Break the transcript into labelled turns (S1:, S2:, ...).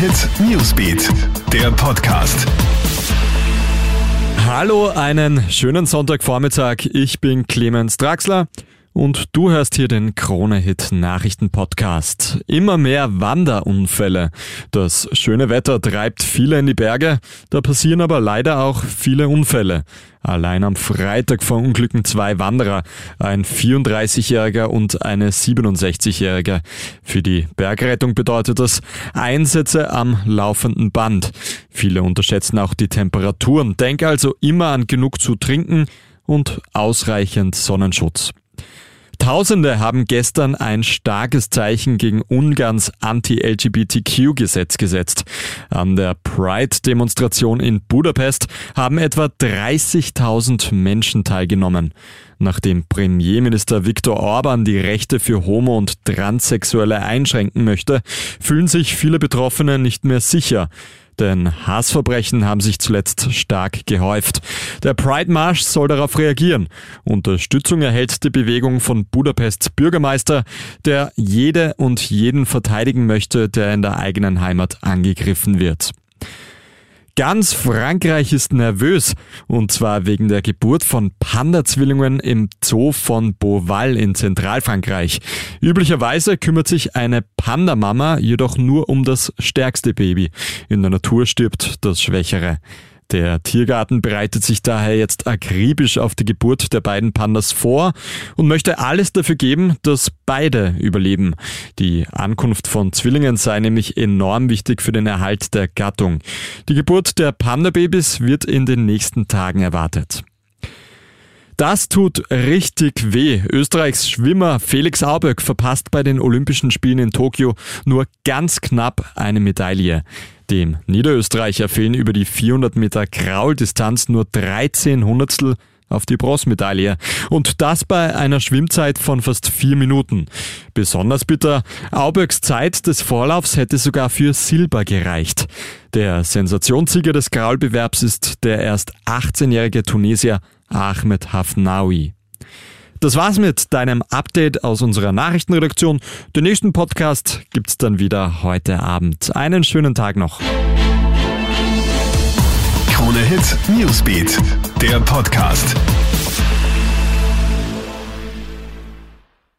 S1: Hit Newsbeat, der Podcast.
S2: Hallo, einen schönen Sonntagvormittag. Ich bin Clemens Draxler. Und du hörst hier den Krone-Hit Nachrichten-Podcast. Immer mehr Wanderunfälle. Das schöne Wetter treibt viele in die Berge, da passieren aber leider auch viele Unfälle. Allein am Freitag verunglücken zwei Wanderer, ein 34-Jähriger und eine 67-Jährige. Für die Bergrettung bedeutet das Einsätze am laufenden Band. Viele unterschätzen auch die Temperaturen. Denk also immer an genug zu trinken und ausreichend Sonnenschutz. Tausende haben gestern ein starkes Zeichen gegen Ungarns Anti-LGBTQ-Gesetz gesetzt. An der Pride-Demonstration in Budapest haben etwa 30.000 Menschen teilgenommen. Nachdem Premierminister Viktor Orban die Rechte für Homo- und Transsexuelle einschränken möchte, fühlen sich viele Betroffene nicht mehr sicher. Denn Hassverbrechen haben sich zuletzt stark gehäuft. Der Pride Marsch soll darauf reagieren. Unterstützung erhält die Bewegung von Budapests Bürgermeister, der jede und jeden verteidigen möchte, der in der eigenen Heimat angegriffen wird. Ganz Frankreich ist nervös, und zwar wegen der Geburt von Panda-Zwillingen im Zoo von Beauval in Zentralfrankreich. Üblicherweise kümmert sich eine Panda-Mama jedoch nur um das stärkste Baby. In der Natur stirbt das Schwächere. Der Tiergarten bereitet sich daher jetzt akribisch auf die Geburt der beiden Pandas vor und möchte alles dafür geben, dass beide überleben. Die Ankunft von Zwillingen sei nämlich enorm wichtig für den Erhalt der Gattung. Die Geburt der Panda-Babys wird in den nächsten Tagen erwartet. Das tut richtig weh. Österreichs Schwimmer Felix Auböck verpasst bei den Olympischen Spielen in Tokio nur ganz knapp eine Medaille. Dem Niederösterreicher fehlen über die 400 Meter Krauldistanz nur 13 Hundertstel auf die Bronzemedaille. Und das bei einer Schwimmzeit von fast vier Minuten. Besonders bitter, Auböcks Zeit des Vorlaufs hätte sogar für Silber gereicht. Der Sensationssieger des Graulbewerbs ist der erst 18-jährige Tunesier Ahmed Hafnawi. Das war's mit deinem Update aus unserer Nachrichtenredaktion. Den nächsten Podcast gibt's dann wieder heute Abend. Einen schönen Tag noch.
S1: Krone Hit Newsbeat, der Podcast.